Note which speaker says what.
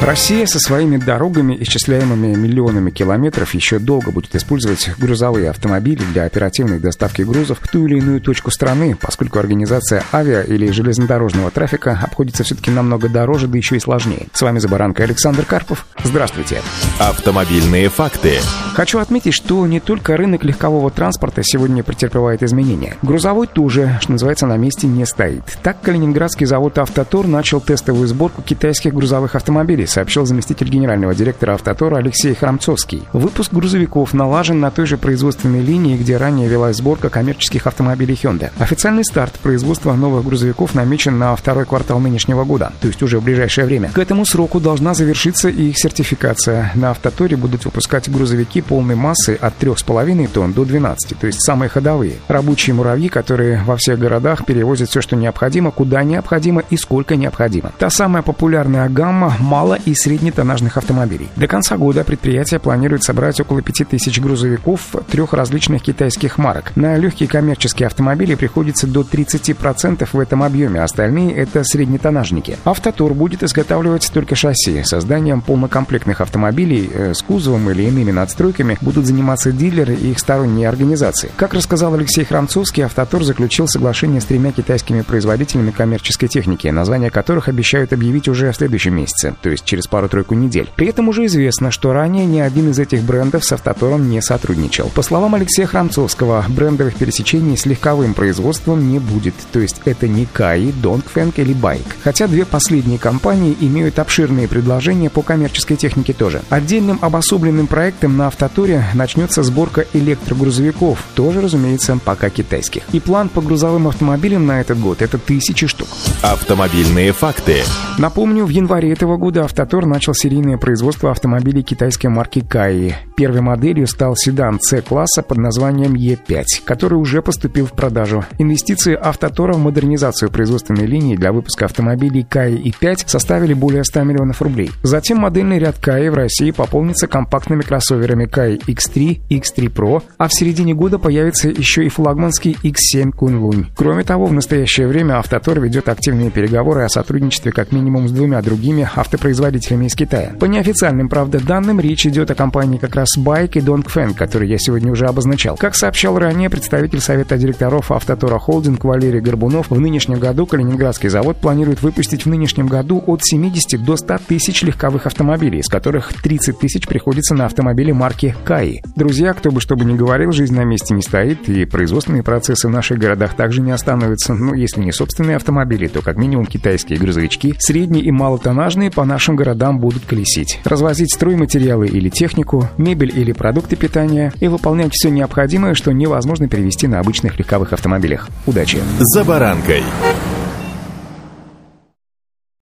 Speaker 1: Россия со своими дорогами, исчисляемыми миллионами километров, еще долго будет использовать грузовые автомобили для оперативной доставки грузов в ту или иную точку страны, поскольку организация авиа- или железнодорожного трафика обходится все-таки намного дороже, да еще и сложнее. С вами «За баранкой» Александр Карпов. Здравствуйте.
Speaker 2: Автомобильные факты.
Speaker 1: Хочу отметить, что не только рынок легкового транспорта сегодня претерпевает изменения. Грузовой тоже, что называется, на месте не стоит. Так, Калининградский завод «Автотор» начал тестовую сборку китайских грузовых автомобилей, сообщил заместитель генерального директора «Автотора» Алексей Храмцовский. Выпуск грузовиков налажен на той же производственной линии, где ранее велась сборка коммерческих автомобилей Hyundai. Официальный старт производства новых грузовиков намечен на второй квартал нынешнего года, то есть уже в ближайшее время. К этому сроку должна завершиться и их сертификация. На «Автоторе» будут выпускать грузовики полной массы от 3,5 тонн до 12, то есть самые ходовые. Рабочие муравьи, которые во всех городах перевозят все, что необходимо, куда необходимо и сколько необходимо. Та самая популярная гамма мало и среднетоннажных автомобилей. До конца года предприятие планирует собрать около 5000 грузовиков трех различных китайских марок. На легкие коммерческие автомобили приходится до 30% в этом объеме, остальные это среднетонажники. Автотор будет изготавливать только шасси. Созданием полнокомплектных автомобилей э, с кузовом или иными надстройками будут заниматься дилеры и их сторонние организации. Как рассказал Алексей Храмцовский, Автотор заключил соглашение с тремя китайскими производителями коммерческой техники, названия которых обещают объявить уже в следующем месяце, то есть через пару-тройку недель. При этом уже известно, что ранее ни один из этих брендов с Автотором не сотрудничал. По словам Алексея Храмцовского, брендовых пересечений с легковым производством не будет, то есть это не Каи, Донгфэнг или Байк. Хотя две последние компании имеют обширные предложения по коммерческой технике тоже. Отдельным обособленным проектом на Автоторе начнется сборка электрогрузовиков, тоже, разумеется, пока китайских. И план по грузовым автомобилям на этот год это тысячи штук.
Speaker 2: Автомобильные факты.
Speaker 1: Напомню, в январе этого года Автотор начал серийное производство автомобилей китайской марки Каи. Первой моделью стал седан C-класса под названием E5, который уже поступил в продажу. Инвестиции Автотора в модернизацию производственной линии для выпуска автомобилей Каи и 5 составили более 100 миллионов рублей. Затем модельный ряд Каи в России пополнится компактными кроссоверами Каи X3, X3 Pro, а в середине года появится еще и флагманский X7 Kunlun. Кроме того, в настоящее время Автотор ведет активные переговоры о сотрудничестве как минимум с двумя другими автопроизводителями из Китая. По неофициальным, правда, данным, речь идет о компании как раз Байк и Dongfeng, которые я сегодня уже обозначал. Как сообщал ранее представитель Совета директоров Автотора Холдинг Валерий Горбунов, в нынешнем году Калининградский завод планирует выпустить в нынешнем году от 70 до 100 тысяч легковых автомобилей, из которых 30 тысяч приходится на автомобили марки Каи. Друзья, кто бы что бы ни говорил, жизнь на месте не стоит, и производственные процессы в наших городах также не остановятся. Ну, если не собственные автомобили, то как минимум китайские грузовички, средние и малотоннажные по нашим городам будут колесить. Развозить стройматериалы или технику, мебель или продукты питания и выполнять все необходимое, что невозможно перевести на обычных легковых автомобилях. Удачи!
Speaker 2: «За баранкой».